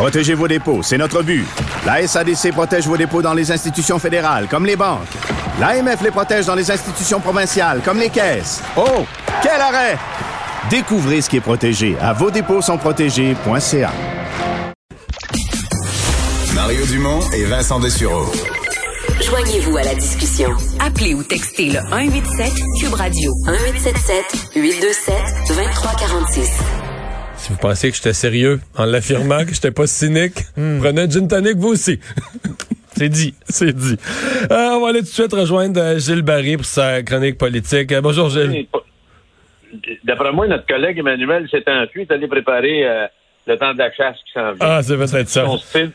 Protégez vos dépôts, c'est notre but. La SADC protège vos dépôts dans les institutions fédérales, comme les banques. L'AMF les protège dans les institutions provinciales, comme les caisses. Oh, quel arrêt! Découvrez ce qui est protégé à vos dépôts sont protégés.ca. Mario Dumont et Vincent Dessureau. Joignez-vous à la discussion. Appelez ou textez le 187 Cube Radio 1877 827 2346. Vous pensez que j'étais sérieux en l'affirmant que j'étais pas cynique, prenez un gin tonic vous aussi. C'est dit, c'est dit. Euh, on va aller tout de suite rejoindre euh, Gilles Barry pour sa chronique politique. Euh, bonjour Gilles. D'après moi, notre collègue Emmanuel s'est enfui, est allé préparer euh, le temps de la chasse qui s'en vient. Ah, c'est peut-être ça. Son style.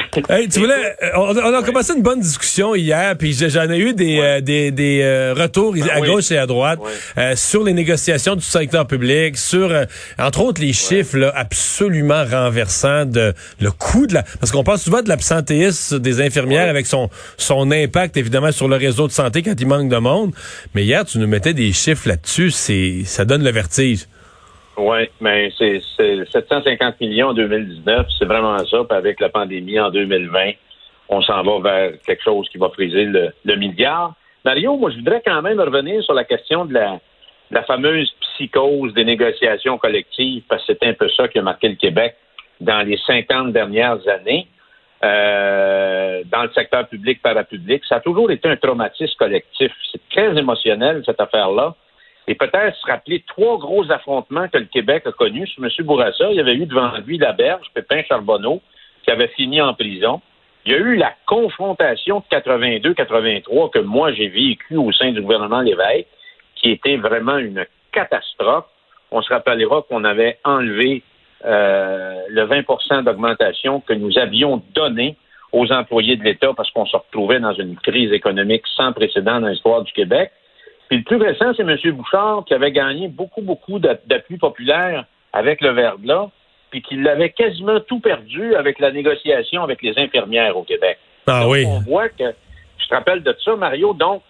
Hey, tu voulais, euh, on, on a commencé une bonne discussion hier, puis j'en ai eu des, Ouais. euh, des, des euh, retours à oui. gauche et à droite Ouais. euh, sur les négociations du secteur public, sur, euh, entre autres, les chiffres là, absolument renversants de le coût de la... Parce qu'on parle souvent de l'absentéisme des infirmières avec son, son impact, évidemment, sur le réseau de santé quand il manque de monde. Mais hier, tu nous mettais des chiffres là-dessus, c'est ça donne le vertige. Oui, mais c'est c'est 750 millions en 2019, c'est vraiment ça. Puis avec la pandémie en 2020, on s'en va vers quelque chose qui va friser le, le milliard. Mario, moi, je voudrais quand même revenir sur la question de la, la fameuse psychose des négociations collectives, parce que c'est un peu ça qui a marqué le Québec dans les 50 dernières années. Euh, dans le secteur public, parapublic, ça a toujours été un traumatisme collectif. C'est très émotionnel, cette affaire-là. Et peut-être se rappeler trois gros affrontements que le Québec a connus. Sur M. Bourassa, il y avait eu devant lui la berge, Pépin Charbonneau, qui avait fini en prison. Il y a eu la confrontation de 82-83 que moi j'ai vécu au sein du gouvernement Lévesque, qui était vraiment une catastrophe. On se rappellera qu'on avait enlevé euh, le 20% d'augmentation que nous avions donné aux employés de l'État parce qu'on se retrouvait dans une crise économique sans précédent dans l'histoire du Québec. Puis le plus récent, c'est M. Bouchard qui avait gagné beaucoup, beaucoup d'a- d'appui populaire avec le verglas, puis qui l'avait quasiment tout perdu avec la négociation avec les infirmières au Québec. Ah Donc, oui. On voit que, je te rappelle de ça, Mario, donc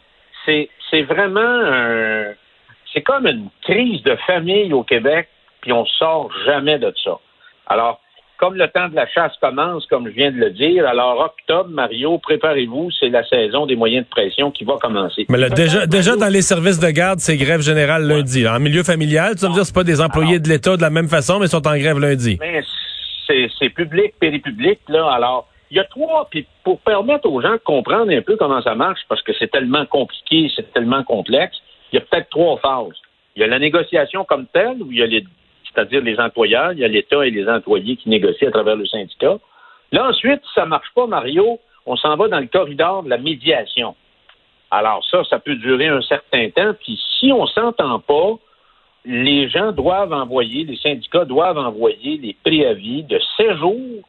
c'est c'est vraiment un, c'est comme une crise de famille au Québec, puis on sort jamais de ça. Alors, comme le temps de la chasse commence, comme je viens de le dire, alors octobre, Mario, préparez-vous, c'est la saison des moyens de pression qui va commencer. Mais là, déjà, dans les services de garde, c'est grève générale lundi. là. En milieu familial, tu vas me dire, c'est pas des employés Alors- de l'État de la même façon, mais ils sont en grève lundi. Mais c'est c'est public, péripublic, là. Alors, il y a trois, puis pour permettre aux gens de comprendre un peu comment ça marche, parce que c'est tellement compliqué, c'est tellement complexe, il y a peut-être trois phases. Il y a la négociation comme telle, où il y a les, c'est-à-dire les employeurs, il y a l'État et les employés qui négocient à travers le syndicat. Là, ensuite, ça marche pas, Mario, on s'en va dans le corridor de la médiation. Alors ça, ça peut durer un certain temps, puis si on s'entend pas, les gens doivent envoyer, les syndicats doivent envoyer des préavis de 16 jours.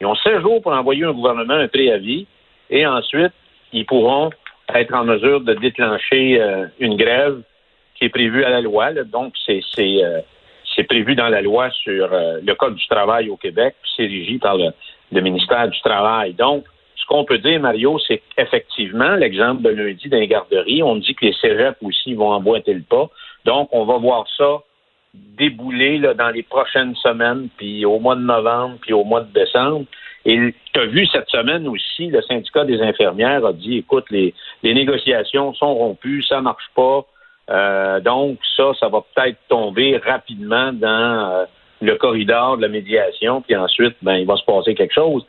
Ils ont 16 jours pour envoyer au gouvernement un préavis et ensuite, ils pourront être en mesure de déclencher euh, une grève qui est prévue à la loi. là. Donc, c'est c'est, euh, c'est prévu dans la loi sur euh, le Code du travail au Québec, puis c'est régi par le, ministère du Travail. Donc, ce qu'on peut dire, Mario, c'est qu'effectivement, l'exemple de lundi dans les garderies, on dit que les cégeps aussi vont emboîter le pas. Donc, on va voir ça débouler là, dans les prochaines semaines, puis au mois de novembre, puis au mois de décembre. Et tu as vu cette semaine aussi, le syndicat des infirmières a dit, écoute, les, les négociations sont rompues, ça marche pas. Euh, donc, ça, ça va peut-être tomber rapidement dans euh, le corridor de la médiation, puis ensuite, ben, il va se passer quelque chose.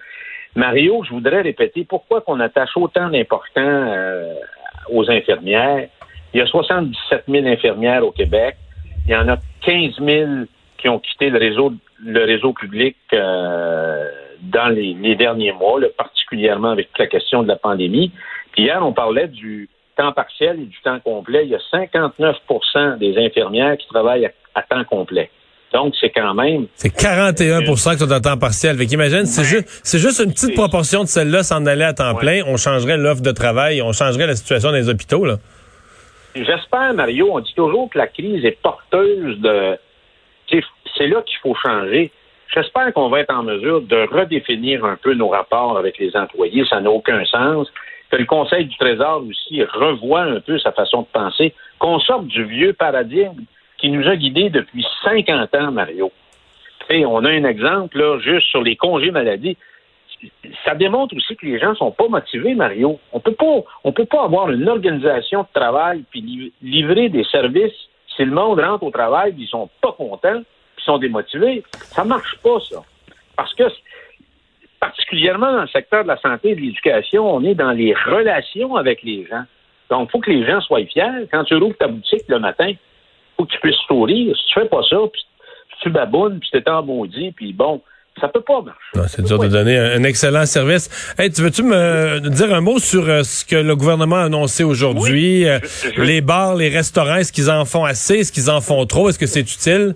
Mario, je voudrais répéter pourquoi qu'on attache autant d'importants euh, aux infirmières? Il y a 77 000 infirmières au Québec. Il y en a 15 000 qui ont quitté le réseau, public dans les, derniers mois, particulièrement avec la question de la pandémie. Puis hier, on parlait du temps partiel et du temps complet. Il y a 59% des infirmières qui travaillent à, à temps complet. Donc, c'est quand même C'est 41% qui sont à temps partiel. Fait qu'imagine, c'est juste, c'est juste une petite proportion de celle-là s'en aller à temps Ouais. plein. On changerait l'offre de travail, on changerait la situation dans les hôpitaux, là. J'espère, Mario, on dit toujours que la crise est porteuse de. C'est là qu'il faut changer. J'espère qu'on va être en mesure de redéfinir un peu nos rapports avec les employés. Ça n'a aucun sens. Que le Conseil du Trésor aussi revoit un peu sa façon de penser. Qu'on sorte du vieux paradigme qui nous a guidés depuis 50 ans, Mario. Et on a un exemple, là, juste sur les congés maladie. Ça démontre aussi que les gens sont pas motivés, Mario. On peut pas, on peut pas avoir une organisation de travail puis livrer des services si le monde rentre au travail, ils sont pas contents, puis sont démotivés. Ça marche pas, ça. Parce que particulièrement dans le secteur de la santé et de l'éducation, on est dans les relations avec les gens. Donc, il faut que les gens soient fiers. Quand tu rouvres ta boutique le matin, il faut que tu puisses sourire. Si tu fais pas ça, puis tu babounes, puis t'es en maudit, puis bon, ça peut pas marcher. C'est dur de donner un, excellent service. Hey, tu veux-tu me dire un mot sur euh, ce que le gouvernement a annoncé aujourd'hui? Euh, les bars, les restaurants, est-ce qu'ils en font assez? Est-ce qu'ils en font trop? Est-ce que c'est utile?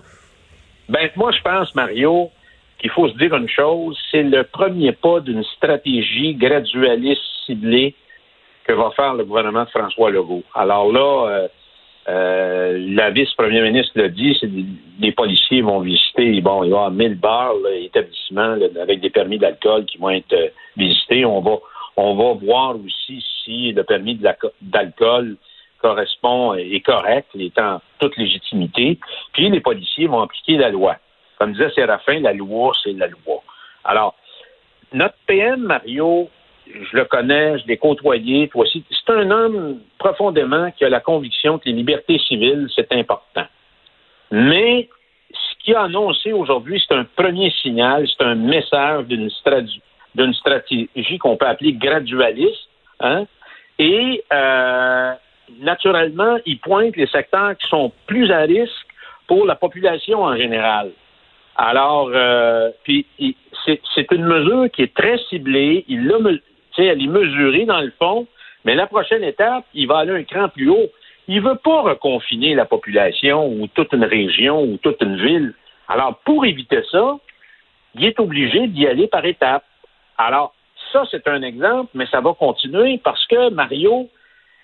Ben, moi, je pense, Mario, qu'il faut se dire une chose, c'est le premier pas d'une stratégie gradualiste ciblée que va faire le gouvernement de François Legault. Alors là, euh, euh, la vice-première ministre l'a dit, des, policiers vont visiter, bon, il y aura 1000 bars, établissements avec des permis d'alcool qui vont être euh, visités. On va, on va voir aussi si le permis d'alcool correspond et est correct, étant toute légitimité. Puis les policiers vont appliquer la loi. Comme disait Séraphin, la loi, c'est la loi. Alors, notre PM, Mario, je le connais, je l'ai côtoyé, toi aussi. C'est un homme profondément qui a la conviction que les libertés civiles, c'est important. Mais ce qu'il a annoncé aujourd'hui, c'est un premier signal, c'est un message d'une stratégie, qu'on peut appeler gradualiste. Hein? Et euh, naturellement, il pointe les secteurs qui sont plus à risque pour la population en général. Alors, euh, puis c'est une mesure qui est très ciblée. Il l'a elle est mesurée dans le fond, mais la prochaine étape, il va aller un cran plus haut. Il veut pas reconfiner la population ou toute une région ou toute une ville. Alors, pour éviter ça, il est obligé d'y aller par étapes. Alors, ça, c'est un exemple, mais ça va continuer parce que, Mario,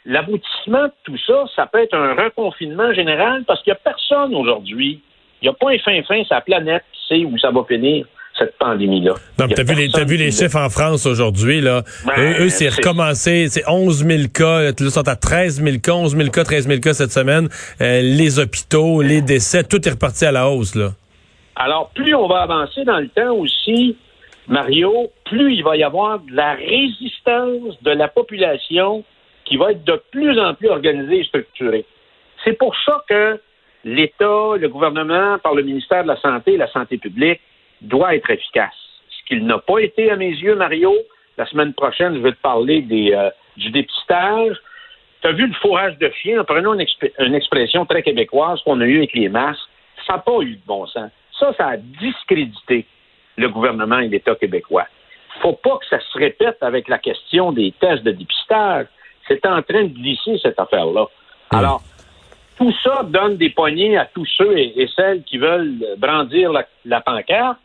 l'aboutissement de tout ça, ça peut être un reconfinement général parce qu'il n'y a personne aujourd'hui. Il n'y a pas un fin fin sur la planète qui sait où ça va finir cette pandémie-là. Donc, t'as vu, les, as vu les chiffres en France aujourd'hui, là? Ben, eux, c'est recommencé, c'est 11 000 cas, ils sont à 13 000 cas, 11 000 cas, 13 000 cas cette semaine. Euh, les hôpitaux, les décès, tout est reparti à la hausse, là. Alors, plus on va avancer dans le temps aussi, Mario, plus il va y avoir de la résistance de la population qui va être de plus en plus organisée et structurée. C'est pour ça que l'État, le gouvernement, par le ministère de la Santé et la Santé publique, doit être efficace. Ce qu'il n'a pas été à mes yeux, Mario, la semaine prochaine, je vais te parler des, euh, du dépistage. Tu as vu le fourrage de chiens, en prenant une, expression très québécoise qu'on a eue avec les masques, ça n'a pas eu de bon sens. Ça, ça a discrédité le gouvernement et l'État québécois. faut pas que ça se répète avec la question des tests de dépistage. C'est en train de glisser, cette affaire-là. Hmm. Alors, tout ça donne des poignées à tous ceux et, celles qui veulent brandir la pancarte.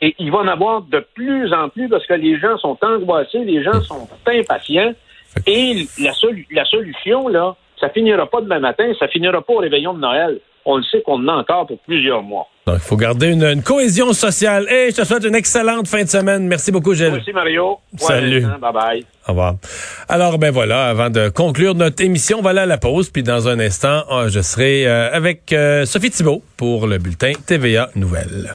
Et il va en avoir de plus en plus parce que les gens sont angoissés, les gens sont impatients. Et la, solution, là, ça finira pas demain matin, ça finira pas au réveillon de Noël. On le sait qu'on en a encore pour plusieurs mois. Donc, il faut garder une, cohésion sociale. Et je te souhaite une excellente fin de semaine. Merci beaucoup, Gilles. Merci, Mario. Salut. bye bye. Au revoir. Alors, ben voilà, avant de conclure notre émission, voilà la pause. Puis dans un instant, ah, je serai euh, avec euh, Sophie Thibault pour le bulletin TVA Nouvelles.